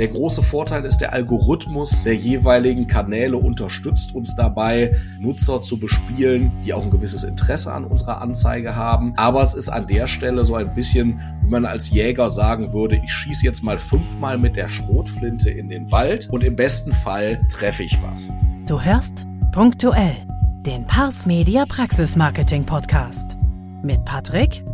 Der große Vorteil ist, der Algorithmus der jeweiligen Kanäle unterstützt uns dabei, Nutzer zu bespielen, die auch ein gewisses Interesse an unserer Anzeige haben. Aber es ist an der Stelle so ein bisschen, wie man als Jäger sagen würde, ich schieße jetzt mal fünfmal mit der Schrotflinte in den Wald und im besten Fall treffe ich was. Du hörst punktuell den Pars Media Praxis Marketing Podcast mit Patrick,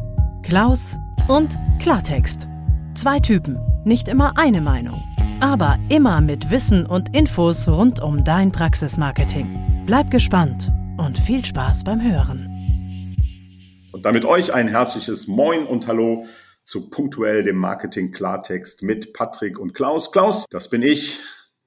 Klaus und Klartext. Zwei Typen, nicht immer eine Meinung, aber immer mit Wissen und Infos rund um dein Praxismarketing. Bleib gespannt und viel Spaß beim Hören. Und damit euch ein herzliches Moin und Hallo zu punktuell dem Marketing Klartext mit Patrick und Klaus. Klaus, das bin ich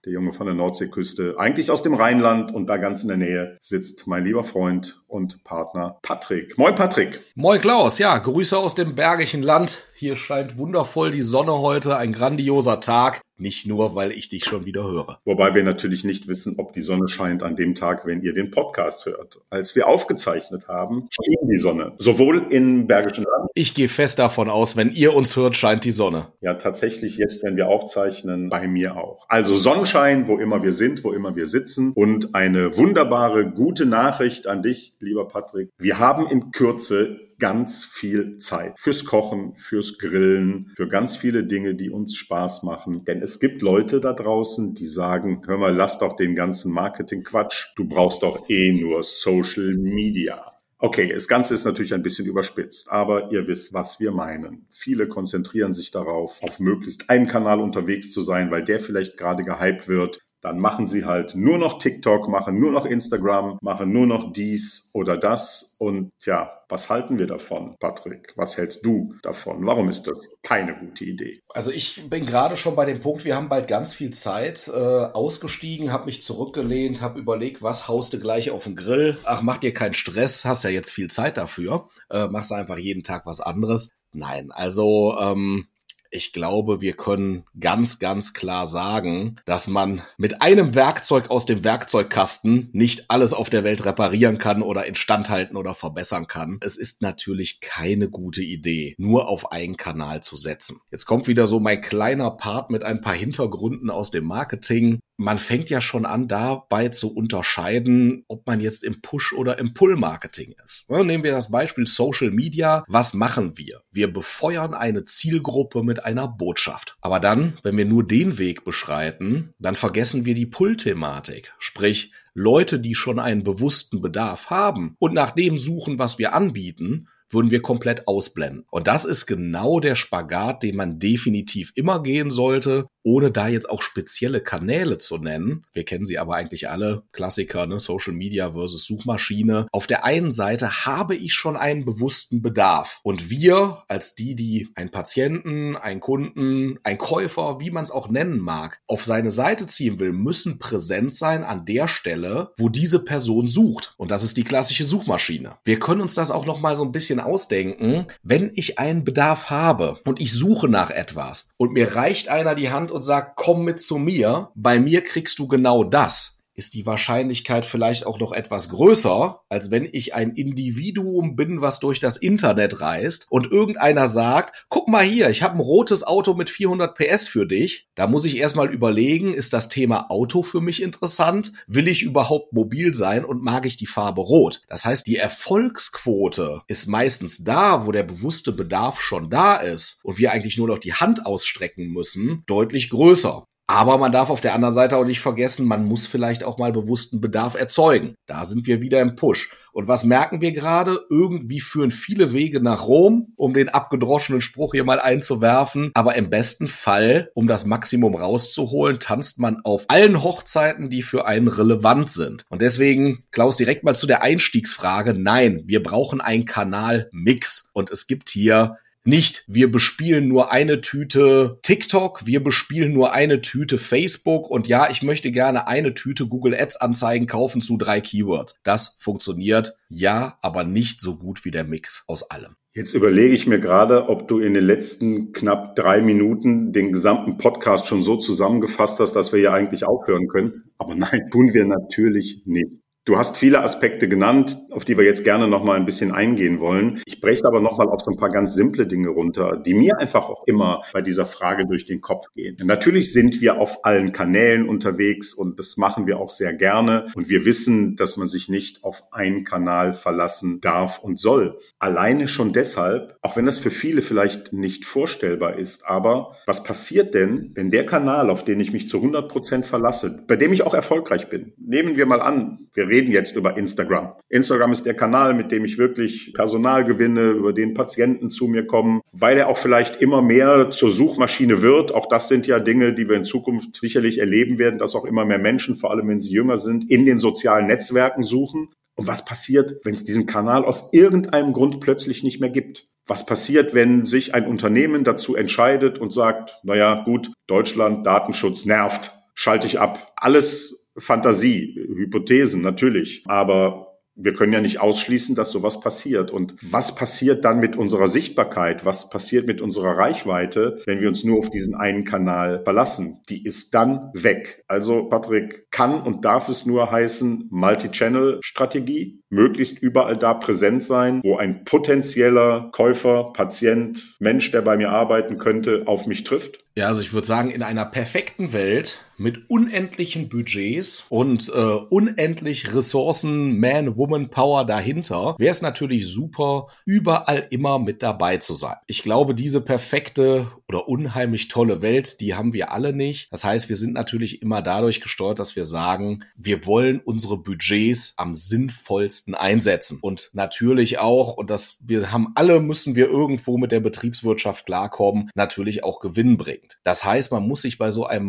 der Junge von der Nordseeküste, eigentlich aus dem Rheinland und da ganz in der Nähe sitzt mein lieber Freund und Partner Patrick. Moin Patrick. Moin Klaus, ja, Grüße aus dem bergischen Land. Hier scheint wundervoll die Sonne heute, ein grandioser Tag. Nicht nur, weil ich dich schon wieder höre. Wobei wir natürlich nicht wissen, ob die Sonne scheint an dem Tag, wenn ihr den Podcast hört. Als wir aufgezeichnet haben, schien die Sonne. Sowohl im Bergischen Land. Ich gehe fest davon aus, wenn ihr uns hört, scheint die Sonne. Ja, tatsächlich jetzt, wenn wir aufzeichnen, bei mir auch. Also Sonnenschein, wo immer wir sind, wo immer wir sitzen. Und eine wunderbare, gute Nachricht an dich, lieber Patrick. Wir haben in Kürze ganz viel Zeit fürs Kochen, fürs Grillen, für ganz viele Dinge, die uns Spaß machen. Denn es gibt Leute da draußen, die sagen, hör mal, lass doch den ganzen Marketing-Quatsch. Du brauchst doch eh nur Social Media. Okay, das Ganze ist natürlich ein bisschen überspitzt, aber ihr wisst, was wir meinen. Viele konzentrieren sich darauf, auf möglichst einem Kanal unterwegs zu sein, weil der vielleicht gerade gehypt wird dann machen sie halt nur noch TikTok, machen nur noch Instagram, machen nur noch dies oder das. Und ja, was halten wir davon, Patrick? Was hältst du davon? Warum ist das keine gute Idee? Also ich bin gerade schon bei dem Punkt, wir haben bald ganz viel Zeit, äh, ausgestiegen, habe mich zurückgelehnt, habe überlegt, was haust du gleich auf den Grill? Ach, mach dir keinen Stress, hast ja jetzt viel Zeit dafür. Äh, machst einfach jeden Tag was anderes. Nein, also ähm, ich glaube, wir können ganz, ganz klar sagen, dass man mit einem Werkzeug aus dem Werkzeugkasten nicht alles auf der Welt reparieren kann oder instandhalten oder verbessern kann. Es ist natürlich keine gute Idee, nur auf einen Kanal zu setzen. Jetzt kommt wieder so mein kleiner Part mit ein paar Hintergründen aus dem Marketing man fängt ja schon an, dabei zu unterscheiden, ob man jetzt im Push- oder im Pull-Marketing ist. nehmen wir das Beispiel Social Media. Was machen wir? Wir befeuern eine Zielgruppe mit einer Botschaft. Aber dann, wenn wir nur den Weg beschreiten, dann vergessen wir die Pull-Thematik. Sprich, Leute, die schon einen bewussten Bedarf haben und nach dem suchen, was wir anbieten, würden wir komplett ausblenden. Und das ist genau der Spagat, den man definitiv immer gehen sollte, ohne da jetzt auch spezielle Kanäle zu nennen. Wir kennen sie aber eigentlich alle, Klassiker, ne? Social Media versus Suchmaschine. Auf der einen Seite habe ich schon einen bewussten Bedarf. Und wir, als die, die einen Patienten, einen Kunden, einen Käufer, wie man es auch nennen mag, auf seine Seite ziehen will, müssen präsent sein an der Stelle, wo diese Person sucht. Und das ist die klassische Suchmaschine. Wir können uns das auch noch so ein bisschen ausdenken. Wenn ich einen Bedarf habe und ich suche nach etwas und mir reicht einer die Hand und sagt, komm mit zu mir, bei mir kriegst du genau das ist die Wahrscheinlichkeit vielleicht auch noch etwas größer, als wenn ich ein Individuum bin, was durch das Internet reist und irgendeiner sagt, guck mal hier, ich habe ein rotes Auto mit 400 PS für dich. Da muss ich erstmal überlegen, ist das Thema Auto für mich interessant? Will ich überhaupt mobil sein und mag ich die Farbe rot? Das heißt, die Erfolgsquote ist meistens da, wo der bewusste Bedarf schon da ist und wir eigentlich nur noch die Hand ausstrecken müssen, deutlich größer. Aber man darf auf der anderen Seite auch nicht vergessen, man muss vielleicht auch mal bewussten Bedarf erzeugen. Da sind wir wieder im Push. Und was merken wir gerade? Irgendwie führen viele Wege nach Rom, um den abgedroschenen Spruch hier mal einzuwerfen. Aber im besten Fall, um das Maximum rauszuholen, tanzt man auf allen Hochzeiten, die für einen relevant sind. Und deswegen, Klaus, direkt mal zu der Einstiegsfrage. Nein, wir brauchen einen Kanalmix. Und es gibt hier nicht, wir bespielen nur eine Tüte TikTok, wir bespielen nur eine Tüte Facebook und ja, ich möchte gerne eine Tüte Google Ads Anzeigen kaufen zu drei Keywords. Das funktioniert, ja, aber nicht so gut wie der Mix aus allem. Jetzt überlege ich mir gerade, ob du in den letzten knapp drei Minuten den gesamten Podcast schon so zusammengefasst hast, dass wir ja eigentlich aufhören können. Aber nein, tun wir natürlich nicht. Du hast viele Aspekte genannt, auf die wir jetzt gerne noch mal ein bisschen eingehen wollen. Ich breche aber noch mal auf so ein paar ganz simple Dinge runter, die mir einfach auch immer bei dieser Frage durch den Kopf gehen. Natürlich sind wir auf allen Kanälen unterwegs und das machen wir auch sehr gerne. Und wir wissen, dass man sich nicht auf einen Kanal verlassen darf und soll. Alleine schon deshalb, auch wenn das für viele vielleicht nicht vorstellbar ist, aber was passiert denn, wenn der Kanal, auf den ich mich zu 100 Prozent verlasse, bei dem ich auch erfolgreich bin, nehmen wir mal an, wir reden jetzt über Instagram. Instagram ist der Kanal, mit dem ich wirklich Personal gewinne, über den Patienten zu mir kommen, weil er auch vielleicht immer mehr zur Suchmaschine wird. Auch das sind ja Dinge, die wir in Zukunft sicherlich erleben werden, dass auch immer mehr Menschen, vor allem wenn sie jünger sind, in den sozialen Netzwerken suchen. Und was passiert, wenn es diesen Kanal aus irgendeinem Grund plötzlich nicht mehr gibt? Was passiert, wenn sich ein Unternehmen dazu entscheidet und sagt, naja, gut, Deutschland, Datenschutz nervt, schalte ich ab. Alles Fantasie, Hypothesen natürlich. Aber wir können ja nicht ausschließen, dass sowas passiert. Und was passiert dann mit unserer Sichtbarkeit? Was passiert mit unserer Reichweite, wenn wir uns nur auf diesen einen Kanal verlassen? Die ist dann weg. Also, Patrick, kann und darf es nur heißen Multi-Channel-Strategie? Möglichst überall da präsent sein, wo ein potenzieller Käufer, Patient, Mensch, der bei mir arbeiten könnte, auf mich trifft? Ja, also ich würde sagen, in einer perfekten Welt mit unendlichen Budgets und äh, unendlich Ressourcen, Man, Woman, Power dahinter, wäre es natürlich super, überall immer mit dabei zu sein. Ich glaube, diese perfekte oder unheimlich tolle Welt, die haben wir alle nicht. Das heißt, wir sind natürlich immer dadurch gesteuert, dass wir sagen, wir wollen unsere Budgets am sinnvollsten einsetzen. Und natürlich auch, und das wir haben alle, müssen wir irgendwo mit der Betriebswirtschaft klarkommen, natürlich auch Gewinn bringen bringt. Das heißt, man muss sich bei so einem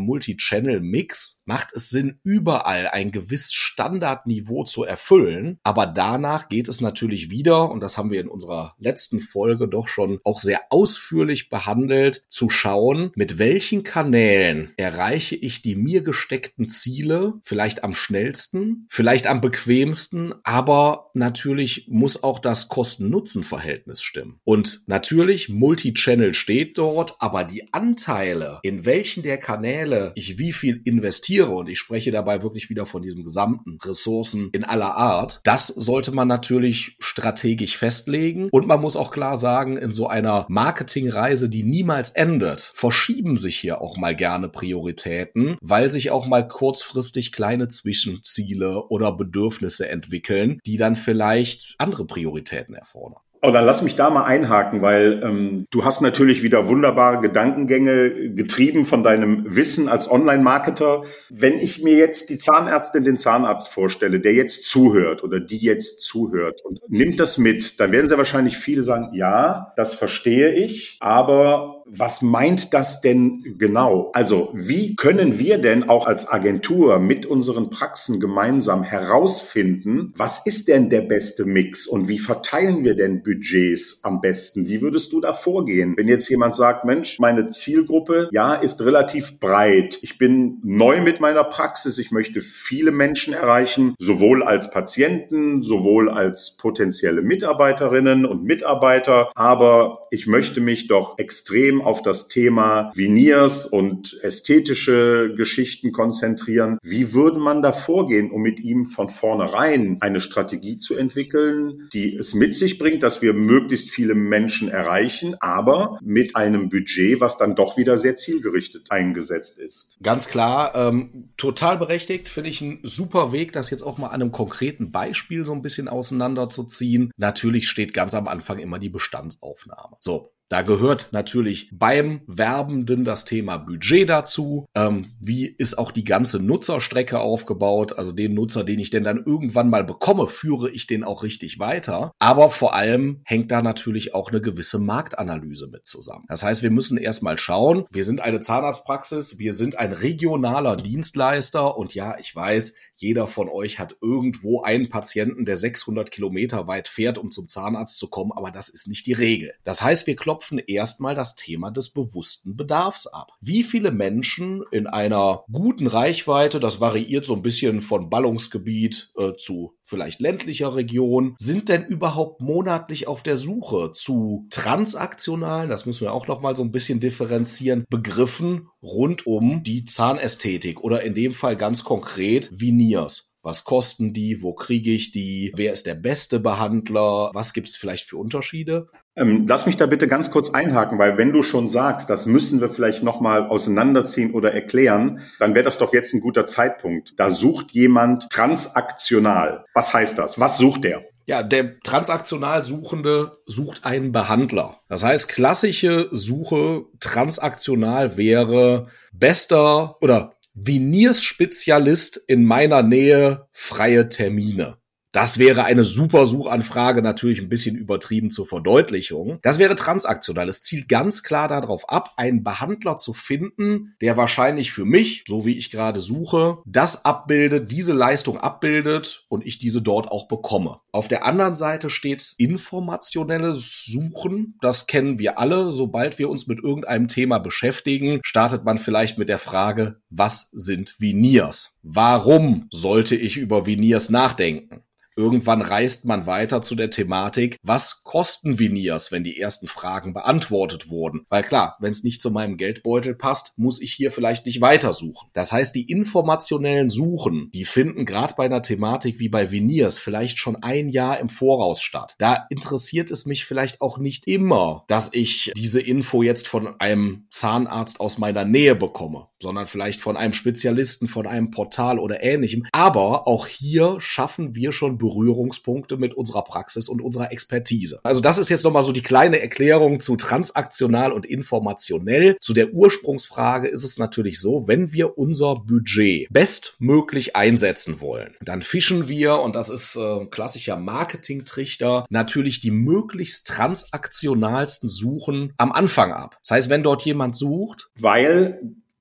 Multi-Channel-Mix, macht es Sinn, überall ein gewisses Standardniveau zu erfüllen. Aber danach geht es natürlich wieder, und das haben wir in unserer letzten Folge doch schon auch sehr ausführlich behandelt, zu schauen, mit welchen Kanälen erreiche ich die mir gesteckten Ziele vielleicht am schnellsten, vielleicht am bequemsten, aber natürlich muss auch das Kosten-Nutzen-Verhältnis stimmen. Und natürlich, Multi-Channel steht dort, aber die Anteile, in welchen der Kanäle ich wie viel investiere, und ich spreche dabei wirklich wieder von diesen gesamten Ressourcen in aller Art, das sollte man natürlich strategisch festlegen. Und man muss auch klar sagen, in so einer Marketingreise, die niemals endet, verschieben sich hier auch mal gerne Prioritäten, weil sich auch mal kurzfristig kleine Zwischenziele oder Bedürfnisse entwickeln, die dann vielleicht andere Prioritäten erfordern. Oh, dann lass mich da mal einhaken, weil ähm, du hast natürlich wieder wunderbare Gedankengänge getrieben von deinem Wissen als Online-Marketer. Wenn ich mir jetzt die Zahnärztin, den Zahnarzt vorstelle, der jetzt zuhört oder die jetzt zuhört und nimmt das mit, dann werden sehr wahrscheinlich viele sagen, ja, das verstehe ich, aber was meint das denn genau? Also wie können wir denn auch als Agentur mit unseren Praxen gemeinsam herausfinden, was ist denn der beste Mix und wie verteilen wir denn Budgets am besten? Wie würdest du da vorgehen? Wenn jetzt jemand sagt, Mensch, meine Zielgruppe, ja, ist relativ breit. Ich bin neu mit meiner Praxis. Ich möchte viele Menschen erreichen, sowohl als Patienten, sowohl als potenzielle Mitarbeiterinnen und Mitarbeiter. Aber ich möchte mich doch extrem auf das Thema Veneers und ästhetische Geschichten konzentrieren. Wie würde man da vorgehen, um mit ihm von vornherein eine Strategie zu entwickeln, die es mit sich bringt, dass wir möglichst viele Menschen erreichen, aber mit einem Budget, was dann doch wieder sehr zielgerichtet eingesetzt ist? Ganz klar, ähm, total berechtigt, finde ich ein super Weg, das jetzt auch mal an einem konkreten Beispiel so ein bisschen auseinanderzuziehen. Natürlich steht ganz am Anfang immer die Bestandsaufnahme. So, da gehört natürlich beim Werbenden das Thema Budget dazu. Ähm, wie ist auch die ganze Nutzerstrecke aufgebaut? Also den Nutzer, den ich denn dann irgendwann mal bekomme, führe ich den auch richtig weiter. Aber vor allem hängt da natürlich auch eine gewisse Marktanalyse mit zusammen. Das heißt, wir müssen erstmal schauen, wir sind eine Zahnarztpraxis, wir sind ein regionaler Dienstleister und ja, ich weiß, jeder von euch hat irgendwo einen Patienten, der 600 Kilometer weit fährt, um zum Zahnarzt zu kommen, aber das ist nicht die Regel. Das heißt, wir klopfen erstmal das Thema des bewussten Bedarfs ab. Wie viele Menschen in einer guten Reichweite, das variiert so ein bisschen von Ballungsgebiet äh, zu vielleicht ländlicher Region, sind denn überhaupt monatlich auf der Suche zu transaktionalen, das müssen wir auch noch mal so ein bisschen differenzieren, Begriffen rund um die Zahnästhetik oder in dem Fall ganz konkret Veneers. Was kosten die? Wo kriege ich die? Wer ist der beste Behandler? Was gibt es vielleicht für Unterschiede? Ähm, lass mich da bitte ganz kurz einhaken, weil wenn du schon sagst, das müssen wir vielleicht nochmal auseinanderziehen oder erklären, dann wäre das doch jetzt ein guter Zeitpunkt. Da sucht jemand transaktional. Was heißt das? Was sucht der? Ja, der transaktional Suchende sucht einen Behandler. Das heißt, klassische Suche transaktional wäre bester oder Veneers-Spezialist in meiner Nähe freie Termine. Das wäre eine super Suchanfrage, natürlich ein bisschen übertrieben zur Verdeutlichung. Das wäre transaktional. Es zielt ganz klar darauf ab, einen Behandler zu finden, der wahrscheinlich für mich, so wie ich gerade suche, das abbildet, diese Leistung abbildet und ich diese dort auch bekomme. Auf der anderen Seite steht informationelles Suchen. Das kennen wir alle. Sobald wir uns mit irgendeinem Thema beschäftigen, startet man vielleicht mit der Frage, was sind Veneers? Warum sollte ich über Veneers nachdenken? Irgendwann reist man weiter zu der Thematik, was kosten Veneers, wenn die ersten Fragen beantwortet wurden? Weil klar, wenn es nicht zu meinem Geldbeutel passt, muss ich hier vielleicht nicht weitersuchen. Das heißt, die informationellen Suchen, die finden gerade bei einer Thematik wie bei Veneers vielleicht schon ein Jahr im Voraus statt. Da interessiert es mich vielleicht auch nicht immer, dass ich diese Info jetzt von einem Zahnarzt aus meiner Nähe bekomme, sondern vielleicht von einem Spezialisten, von einem Portal oder ähnlichem. Aber auch hier schaffen wir schon Berührungspunkte mit unserer Praxis und unserer Expertise. Also das ist jetzt nochmal so die kleine Erklärung zu transaktional und informationell. Zu der Ursprungsfrage ist es natürlich so, wenn wir unser Budget bestmöglich einsetzen wollen, dann fischen wir, und das ist äh, klassischer Marketingtrichter, natürlich die möglichst transaktionalsten Suchen am Anfang ab. Das heißt, wenn dort jemand sucht, weil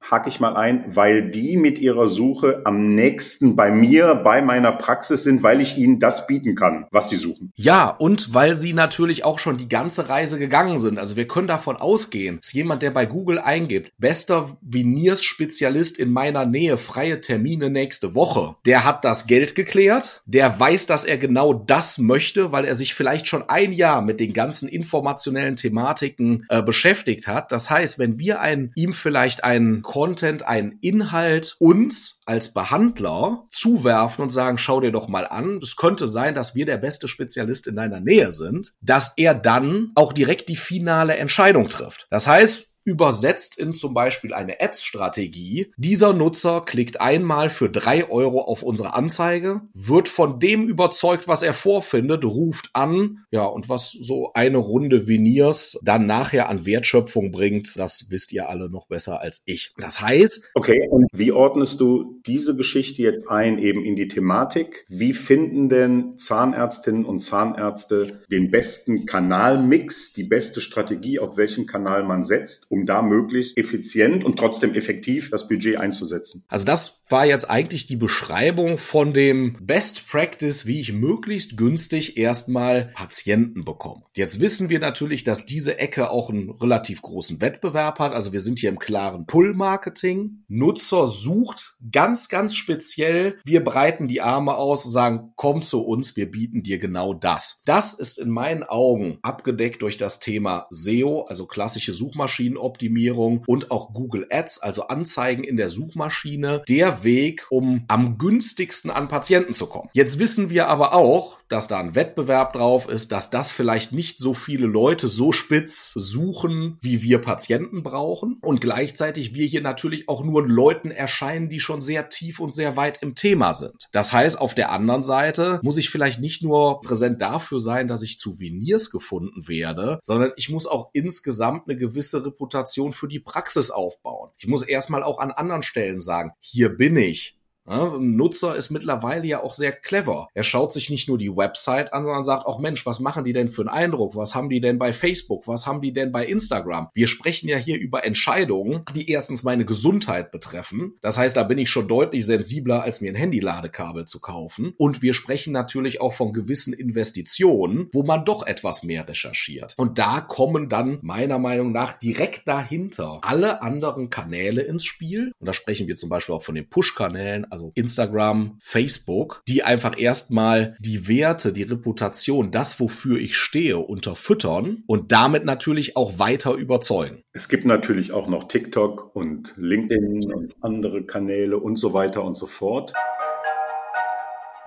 hake ich mal ein, weil die mit ihrer Suche am nächsten bei mir, bei meiner Praxis sind, weil ich ihnen das bieten kann, was sie suchen. Ja, und weil sie natürlich auch schon die ganze Reise gegangen sind. Also wir können davon ausgehen, dass jemand, der bei Google eingibt, bester Veneers-Spezialist in meiner Nähe, freie Termine nächste Woche, der hat das Geld geklärt, der weiß, dass er genau das möchte, weil er sich vielleicht schon ein Jahr mit den ganzen informationellen Thematiken äh, beschäftigt hat. Das heißt, wenn wir ein, ihm vielleicht einen Content, einen Inhalt uns als Behandler zuwerfen und sagen, schau dir doch mal an, es könnte sein, dass wir der beste Spezialist in deiner Nähe sind, dass er dann auch direkt die finale Entscheidung trifft. Das heißt, übersetzt in zum Beispiel eine Ads-Strategie. Dieser Nutzer klickt einmal für drei Euro auf unsere Anzeige, wird von dem überzeugt, was er vorfindet, ruft an, ja, und was so eine Runde Veneers dann nachher an Wertschöpfung bringt, das wisst ihr alle noch besser als ich. Das heißt. Okay, und wie ordnest du diese Geschichte jetzt ein, eben in die Thematik? Wie finden denn Zahnärztinnen und Zahnärzte den besten Kanalmix, die beste Strategie, auf welchen Kanal man setzt, um da möglichst effizient und trotzdem effektiv das Budget einzusetzen. Also das war jetzt eigentlich die Beschreibung von dem Best Practice, wie ich möglichst günstig erstmal Patienten bekomme. Jetzt wissen wir natürlich, dass diese Ecke auch einen relativ großen Wettbewerb hat. Also wir sind hier im klaren Pull-Marketing. Nutzer sucht ganz, ganz speziell. Wir breiten die Arme aus und sagen, komm zu uns, wir bieten dir genau das. Das ist in meinen Augen abgedeckt durch das Thema SEO, also klassische Suchmaschinen Suchoptimierung und auch Google Ads, also Anzeigen in der Suchmaschine, der Weg, um am günstigsten an Patienten zu kommen. Jetzt wissen wir aber auch, dass da ein Wettbewerb drauf ist, dass das vielleicht nicht so viele Leute so spitz suchen, wie wir Patienten brauchen. Und gleichzeitig wir hier natürlich auch nur Leuten erscheinen, die schon sehr tief und sehr weit im Thema sind. Das heißt, auf der anderen Seite muss ich vielleicht nicht nur präsent dafür sein, dass ich zu Veneers gefunden werde, sondern ich muss auch insgesamt eine gewisse Reputation für die Praxis aufbauen. Ich muss erstmal auch an anderen Stellen sagen, hier bin ich, ein Nutzer ist mittlerweile ja auch sehr clever. Er schaut sich nicht nur die Website an, sondern sagt auch, Mensch, was machen die denn für einen Eindruck? Was haben die denn bei Facebook? Was haben die denn bei Instagram? Wir sprechen ja hier über Entscheidungen, die erstens meine Gesundheit betreffen. Das heißt, da bin ich schon deutlich sensibler, als mir ein Handyladekabel zu kaufen. Und wir sprechen natürlich auch von gewissen Investitionen, wo man doch etwas mehr recherchiert. Und da kommen dann meiner Meinung nach direkt dahinter alle anderen Kanäle ins Spiel. Und da sprechen wir zum Beispiel auch von den Push-Kanälen, also Instagram, Facebook, die einfach erstmal die Werte, die Reputation, das, wofür ich stehe, unterfüttern und damit natürlich auch weiter überzeugen. Es gibt natürlich auch noch TikTok und LinkedIn und andere Kanäle und so weiter und so fort.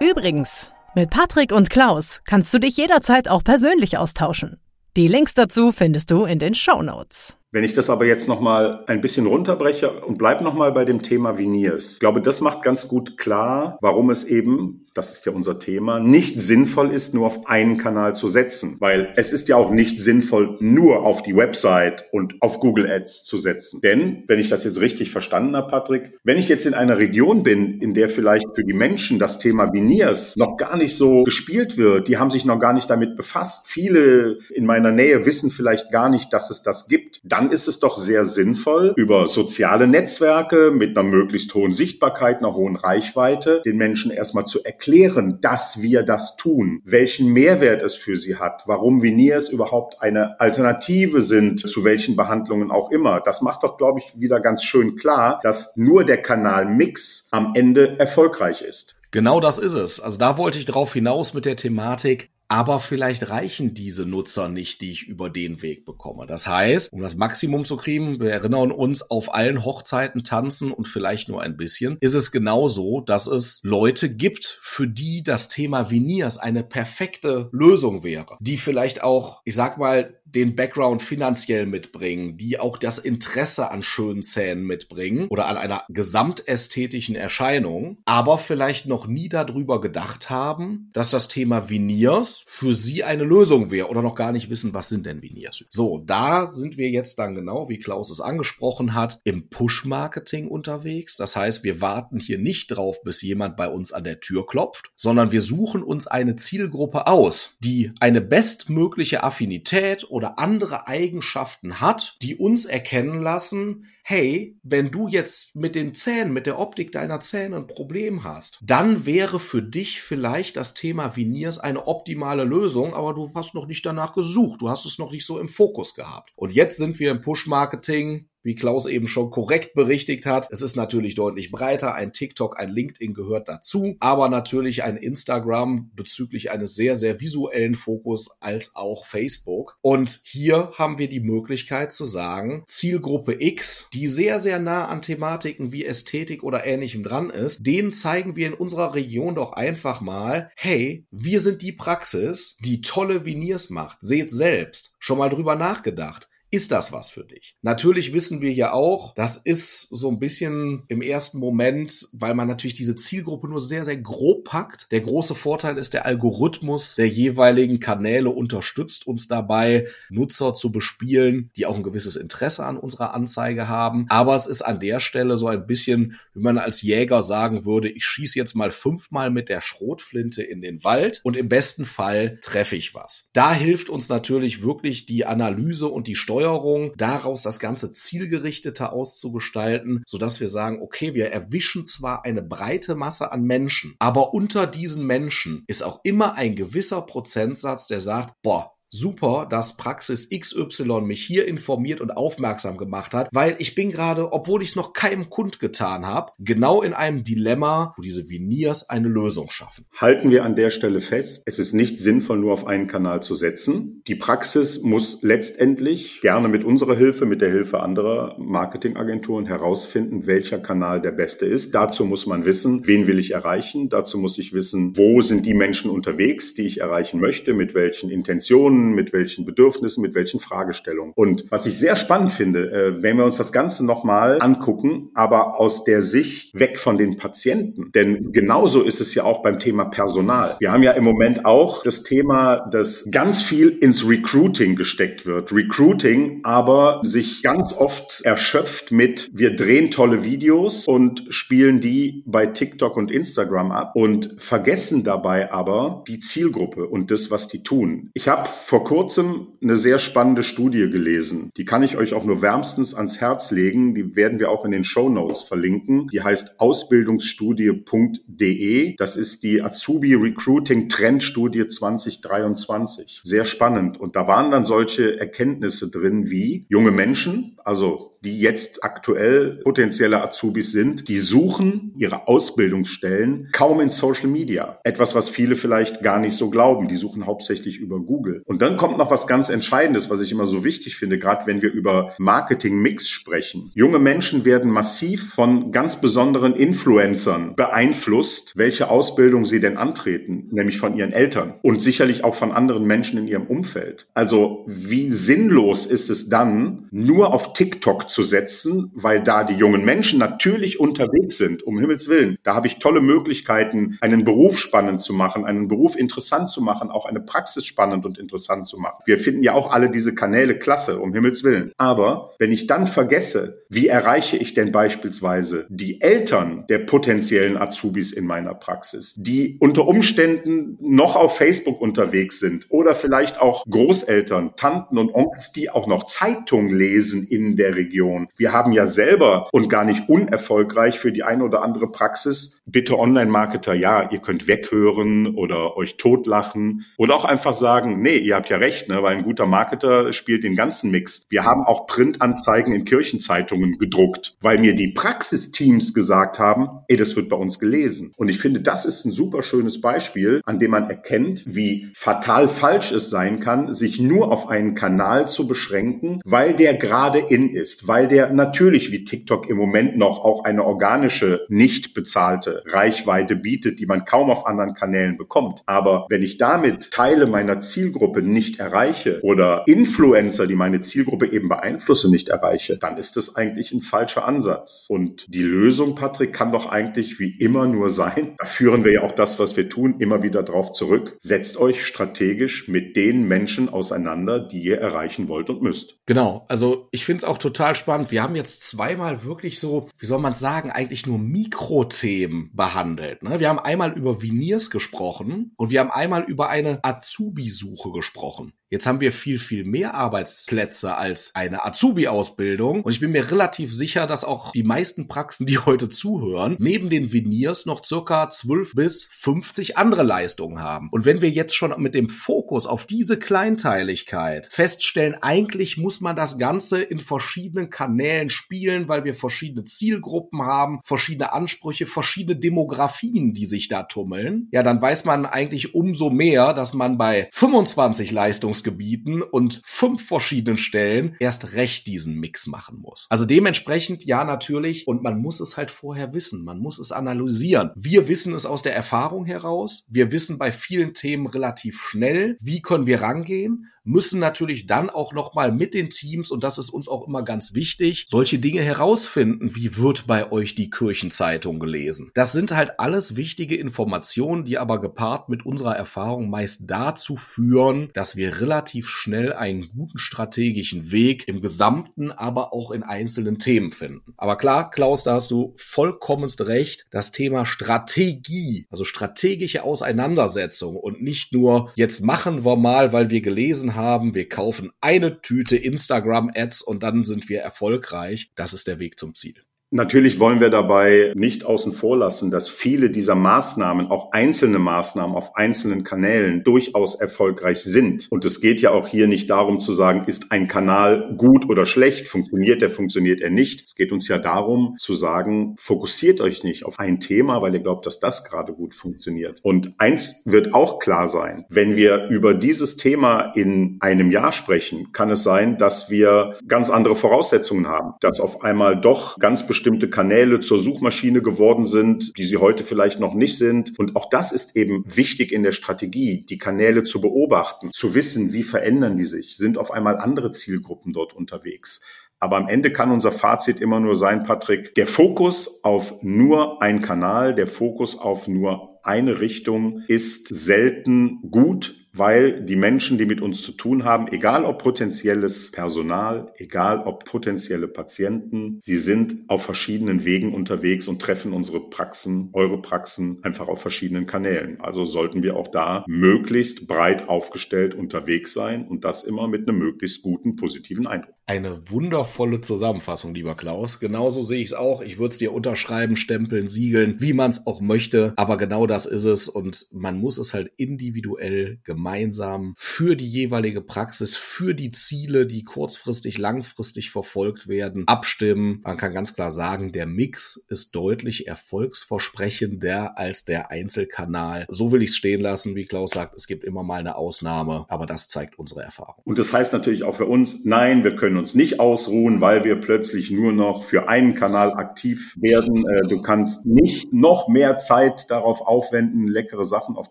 Übrigens, mit Patrick und Klaus kannst du dich jederzeit auch persönlich austauschen. Die Links dazu findest du in den Show Notes. Wenn ich das aber jetzt nochmal ein bisschen runterbreche und bleib nochmal bei dem Thema Veneers. Ich glaube, das macht ganz gut klar, warum es eben, das ist ja unser Thema, nicht sinnvoll ist, nur auf einen Kanal zu setzen. Weil es ist ja auch nicht sinnvoll, nur auf die Website und auf Google Ads zu setzen. Denn, wenn ich das jetzt richtig verstanden habe, Patrick, wenn ich jetzt in einer Region bin, in der vielleicht für die Menschen das Thema Veneers noch gar nicht so gespielt wird, die haben sich noch gar nicht damit befasst. Viele in meiner Nähe wissen vielleicht gar nicht, dass es das gibt. Dann dann ist es doch sehr sinnvoll, über soziale Netzwerke mit einer möglichst hohen Sichtbarkeit, einer hohen Reichweite, den Menschen erstmal zu erklären, dass wir das tun, welchen Mehrwert es für sie hat, warum Veneers überhaupt eine Alternative sind, zu welchen Behandlungen auch immer. Das macht doch, glaube ich, wieder ganz schön klar, dass nur der Kanal Mix am Ende erfolgreich ist. Genau das ist es. Also da wollte ich drauf hinaus mit der Thematik, aber vielleicht reichen diese Nutzer nicht, die ich über den Weg bekomme. Das heißt, um das Maximum zu kriegen, wir erinnern uns, auf allen Hochzeiten tanzen und vielleicht nur ein bisschen, ist es genauso, dass es Leute gibt, für die das Thema Veneers eine perfekte Lösung wäre, die vielleicht auch, ich sag mal, den Background finanziell mitbringen, die auch das Interesse an schönen Zähnen mitbringen oder an einer gesamtästhetischen Erscheinung, aber vielleicht noch nie darüber gedacht haben, dass das Thema Veneers für sie eine Lösung wäre oder noch gar nicht wissen, was sind denn Veneers. So, da sind wir jetzt dann genau, wie Klaus es angesprochen hat, im Push-Marketing unterwegs. Das heißt, wir warten hier nicht drauf, bis jemand bei uns an der Tür klopft, sondern wir suchen uns eine Zielgruppe aus, die eine bestmögliche Affinität oder oder andere Eigenschaften hat, die uns erkennen lassen, hey, wenn du jetzt mit den Zähnen, mit der Optik deiner Zähne ein Problem hast, dann wäre für dich vielleicht das Thema Veneers eine optimale Lösung, aber du hast noch nicht danach gesucht, du hast es noch nicht so im Fokus gehabt. Und jetzt sind wir im Push-Marketing, wie Klaus eben schon korrekt berichtigt hat. Es ist natürlich deutlich breiter. Ein TikTok, ein LinkedIn gehört dazu, aber natürlich ein Instagram bezüglich eines sehr, sehr visuellen Fokus als auch Facebook. Und hier haben wir die Möglichkeit zu sagen, Zielgruppe X, die sehr, sehr nah an Thematiken wie Ästhetik oder ähnlichem dran ist, denen zeigen wir in unserer Region doch einfach mal, hey, wir sind die Praxis, die tolle Veneers macht. Seht selbst. Schon mal drüber nachgedacht ist das was für dich? Natürlich wissen wir ja auch, das ist so ein bisschen im ersten Moment, weil man natürlich diese Zielgruppe nur sehr, sehr grob packt. Der große Vorteil ist, der Algorithmus der jeweiligen Kanäle unterstützt uns dabei, Nutzer zu bespielen, die auch ein gewisses Interesse an unserer Anzeige haben. Aber es ist an der Stelle so ein bisschen, wie man als Jäger sagen würde, ich schieße jetzt mal fünfmal mit der Schrotflinte in den Wald und im besten Fall treffe ich was. Da hilft uns natürlich wirklich die Analyse und die Steuerung Steuerung, daraus das Ganze zielgerichteter auszugestalten, sodass wir sagen, okay, wir erwischen zwar eine breite Masse an Menschen, aber unter diesen Menschen ist auch immer ein gewisser Prozentsatz, der sagt, boah, super, dass Praxis XY mich hier informiert und aufmerksam gemacht hat, weil ich bin gerade, obwohl ich es noch keinem Kund getan habe, genau in einem Dilemma, wo diese Veneers eine Lösung schaffen. Halten wir an der Stelle fest, es ist nicht sinnvoll, nur auf einen Kanal zu setzen. Die Praxis muss letztendlich gerne mit unserer Hilfe, mit der Hilfe anderer Marketingagenturen herausfinden, welcher Kanal der beste ist. Dazu muss man wissen, wen will ich erreichen. Dazu muss ich wissen, wo sind die Menschen unterwegs, die ich erreichen möchte, mit welchen Intentionen Kunden, mit welchen Bedürfnissen, mit welchen Fragestellungen. Und was ich sehr spannend finde, äh, wenn wir uns das Ganze nochmal angucken, aber aus der Sicht weg von den Patienten. Denn genauso ist es ja auch beim Thema Personal. Wir haben ja im Moment auch das Thema, dass ganz viel ins Recruiting gesteckt wird. Recruiting aber sich ganz oft erschöpft mit, wir drehen tolle Videos und spielen die bei TikTok und Instagram ab und vergessen dabei aber die Zielgruppe und das, was die tun. Ich habe vor kurzem eine sehr spannende Studie gelesen. Die kann ich euch auch nur wärmstens ans Herz legen. Die werden wir auch in den Show Notes verlinken. Die heißt ausbildungsstudie.de. Das ist die Azubi Recruiting Trendstudie 2023. Sehr spannend. Und da waren dann solche Erkenntnisse drin wie junge Menschen, also die jetzt aktuell potenzielle Azubis sind, die suchen ihre Ausbildungsstellen kaum in Social Media. Etwas, was viele vielleicht gar nicht so glauben. Die suchen hauptsächlich über Google. Und dann kommt noch was ganz Entscheidendes, was ich immer so wichtig finde, gerade wenn wir über Marketing-Mix sprechen. Junge Menschen werden massiv von ganz besonderen Influencern beeinflusst, welche Ausbildung sie denn antreten, nämlich von ihren Eltern und sicherlich auch von anderen Menschen in ihrem Umfeld. Also wie sinnlos ist es dann, nur auf TikTok zu setzen, weil da die jungen Menschen natürlich unterwegs sind, um Himmels Willen. Da habe ich tolle Möglichkeiten, einen Beruf spannend zu machen, einen Beruf interessant zu machen, auch eine Praxis spannend und interessant zu machen. Wir finden ja auch alle diese Kanäle klasse, um Himmels Willen. Aber wenn ich dann vergesse, wie erreiche ich denn beispielsweise die Eltern der potenziellen Azubis in meiner Praxis, die unter Umständen noch auf Facebook unterwegs sind oder vielleicht auch Großeltern, Tanten und Onkels, die auch noch Zeitungen lesen in der Region. Wir haben ja selber und gar nicht unerfolgreich für die eine oder andere Praxis, bitte Online-Marketer, ja, ihr könnt weghören oder euch totlachen oder auch einfach sagen, nee, ihr habt ja recht, ne, weil ein guter Marketer spielt den ganzen Mix. Wir haben auch Printanzeigen in Kirchenzeitungen gedruckt, weil mir die Praxisteams gesagt haben, ey, das wird bei uns gelesen. Und ich finde, das ist ein super schönes Beispiel, an dem man erkennt, wie fatal falsch es sein kann, sich nur auf einen Kanal zu beschränken, weil der gerade in ist, weil der natürlich wie TikTok im Moment noch auch eine organische, nicht bezahlte Reichweite bietet, die man kaum auf anderen Kanälen bekommt. Aber wenn ich damit Teile meiner Zielgruppe nicht erreiche oder Influencer, die meine Zielgruppe eben beeinflusse, nicht erreiche, dann ist das eigentlich ein falscher Ansatz. Und die Lösung, Patrick, kann doch eigentlich wie immer nur sein, da führen wir ja auch das, was wir tun, immer wieder drauf zurück. Setzt euch strategisch mit den Menschen auseinander, die ihr erreichen wollt und müsst. Genau, also ich finde es auch total spannend. Wir haben jetzt zweimal wirklich so, wie soll man sagen, eigentlich nur Mikrothemen behandelt. Ne? Wir haben einmal über Veneers gesprochen und wir haben einmal über eine Azubi-Suche gesprochen. Jetzt haben wir viel, viel mehr Arbeitsplätze als eine Azubi-Ausbildung. Und ich bin mir relativ sicher, dass auch die meisten Praxen, die heute zuhören, neben den Veneers noch circa 12 bis 50 andere Leistungen haben. Und wenn wir jetzt schon mit dem Fokus auf diese Kleinteiligkeit feststellen, eigentlich muss man das Ganze in verschiedenen Kanälen spielen, weil wir verschiedene Zielgruppen haben, verschiedene Ansprüche, verschiedene Demografien, die sich da tummeln, ja, dann weiß man eigentlich umso mehr, dass man bei 25 Leistungs Einsatzgebieten und fünf verschiedenen Stellen erst recht diesen Mix machen muss. Also dementsprechend ja natürlich. Und man muss es halt vorher wissen, man muss es analysieren. Wir wissen es aus der Erfahrung heraus, wir wissen bei vielen Themen relativ schnell, wie können wir rangehen müssen natürlich dann auch noch mal mit den Teams und das ist uns auch immer ganz wichtig, solche Dinge herausfinden, wie wird bei euch die Kirchenzeitung gelesen. Das sind halt alles wichtige Informationen, die aber gepaart mit unserer Erfahrung meist dazu führen, dass wir relativ schnell einen guten strategischen Weg im Gesamten, aber auch in einzelnen Themen finden. Aber klar, Klaus, da hast du vollkommenst recht. Das Thema Strategie, also strategische Auseinandersetzung und nicht nur jetzt machen wir mal, weil wir gelesen haben, wir kaufen eine Tüte Instagram-Ads und dann sind wir erfolgreich. Das ist der Weg zum Ziel. Natürlich wollen wir dabei nicht außen vor lassen, dass viele dieser Maßnahmen, auch einzelne Maßnahmen auf einzelnen Kanälen durchaus erfolgreich sind. Und es geht ja auch hier nicht darum zu sagen, ist ein Kanal gut oder schlecht, funktioniert er, funktioniert er nicht. Es geht uns ja darum zu sagen, fokussiert euch nicht auf ein Thema, weil ihr glaubt, dass das gerade gut funktioniert. Und eins wird auch klar sein, wenn wir über dieses Thema in einem Jahr sprechen, kann es sein, dass wir ganz andere Voraussetzungen haben, dass auf einmal doch ganz bestimmte Kanäle zur Suchmaschine geworden sind, die sie heute vielleicht noch nicht sind. Und auch das ist eben wichtig in der Strategie, die Kanäle zu beobachten, zu wissen, wie verändern die sich, sind auf einmal andere Zielgruppen dort unterwegs. Aber am Ende kann unser Fazit immer nur sein, Patrick, der Fokus auf nur ein Kanal, der Fokus auf nur eine Richtung ist selten gut, weil die Menschen, die mit uns zu tun haben, egal ob potenzielles Personal, egal ob potenzielle Patienten, sie sind auf verschiedenen Wegen unterwegs und treffen unsere Praxen, eure Praxen einfach auf verschiedenen Kanälen. Also sollten wir auch da möglichst breit aufgestellt unterwegs sein und das immer mit einem möglichst guten, positiven Eindruck. Eine wundervolle Zusammenfassung, lieber Klaus. Genauso sehe ich es auch. Ich würde es dir unterschreiben, stempeln, siegeln, wie man es auch möchte. Aber genau das ist es und man muss es halt individuell gemacht gemeinsam für die jeweilige Praxis, für die Ziele, die kurzfristig, langfristig verfolgt werden, abstimmen. Man kann ganz klar sagen, der Mix ist deutlich erfolgsversprechender als der Einzelkanal. So will ich es stehen lassen, wie Klaus sagt, es gibt immer mal eine Ausnahme, aber das zeigt unsere Erfahrung. Und das heißt natürlich auch für uns, nein, wir können uns nicht ausruhen, weil wir plötzlich nur noch für einen Kanal aktiv werden. Äh, du kannst nicht noch mehr Zeit darauf aufwenden, leckere Sachen auf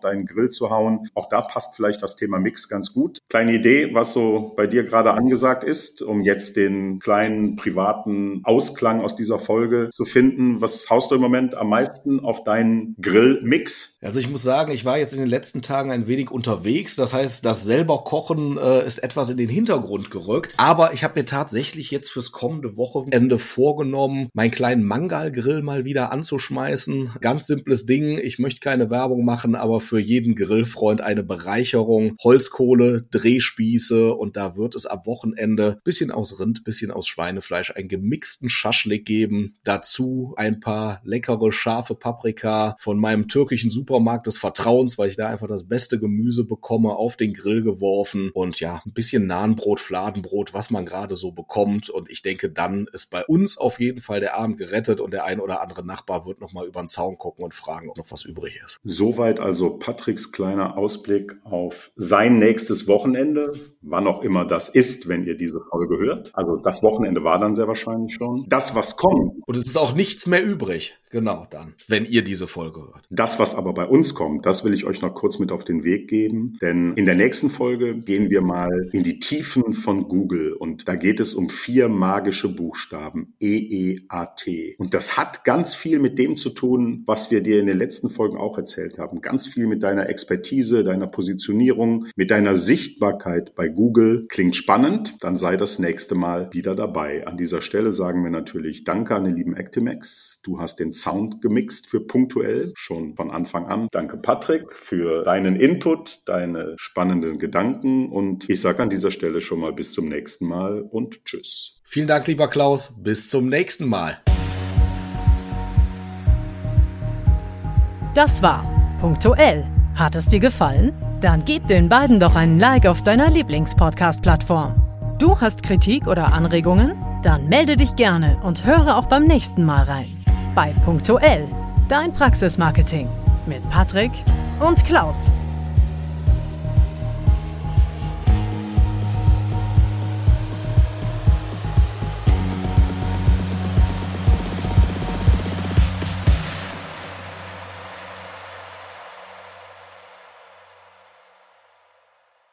deinen Grill zu hauen. Auch da passt vielleicht das Thema Mix ganz gut. Kleine Idee, was so bei dir gerade angesagt ist, um jetzt den kleinen privaten Ausklang aus dieser Folge zu finden. Was haust du im Moment am meisten auf deinen Grillmix? Also ich muss sagen, ich war jetzt in den letzten Tagen ein wenig unterwegs. Das heißt, das selber Kochen äh, ist etwas in den Hintergrund gerückt. Aber ich habe mir tatsächlich jetzt fürs kommende Wochenende vorgenommen, meinen kleinen Mangalgrill mal wieder anzuschmeißen. Ganz simples Ding. Ich möchte keine Werbung machen, aber für jeden Grillfreund eine Bereicherung. Holzkohle, Drehspieße und da wird es ab Wochenende bisschen aus Rind, bisschen aus Schweinefleisch, einen gemixten Schaschlik geben. Dazu ein paar leckere, scharfe Paprika von meinem türkischen Supermarkt des Vertrauens, weil ich da einfach das beste Gemüse bekomme, auf den Grill geworfen und ja, ein bisschen Nahenbrot, Fladenbrot, was man gerade so bekommt. Und ich denke, dann ist bei uns auf jeden Fall der Abend gerettet und der ein oder andere Nachbar wird nochmal über den Zaun gucken und fragen, ob noch was übrig ist. Soweit also Patricks kleiner Ausblick auf sein nächstes Wochenende, wann auch immer das ist, wenn ihr diese Folge hört. Also das Wochenende war dann sehr wahrscheinlich schon. Das, was kommt. Und es ist auch nichts mehr übrig. Genau dann, wenn ihr diese Folge hört. Das, was aber bei uns kommt, das will ich euch noch kurz mit auf den Weg geben. Denn in der nächsten Folge gehen wir mal in die Tiefen von Google. Und da geht es um vier magische Buchstaben. E-E-A-T. Und das hat ganz viel mit dem zu tun, was wir dir in den letzten Folgen auch erzählt haben. Ganz viel mit deiner Expertise, deiner Positionierung, mit deiner Sichtbarkeit bei Google. Klingt spannend? Dann sei das nächste Mal wieder dabei. An dieser Stelle sagen wir natürlich Danke an den lieben Actimex. Du hast den Sound gemixt für punktuell schon von Anfang an. Danke Patrick für deinen Input, deine spannenden Gedanken und ich sage an dieser Stelle schon mal bis zum nächsten Mal und tschüss. Vielen Dank, lieber Klaus. Bis zum nächsten Mal. Das war punktuell. Hat es dir gefallen? Dann gib den beiden doch einen Like auf deiner Lieblingspodcast-Plattform. Du hast Kritik oder Anregungen? Dann melde dich gerne und höre auch beim nächsten Mal rein. Bei punktuell, dein Praxismarketing mit Patrick und Klaus.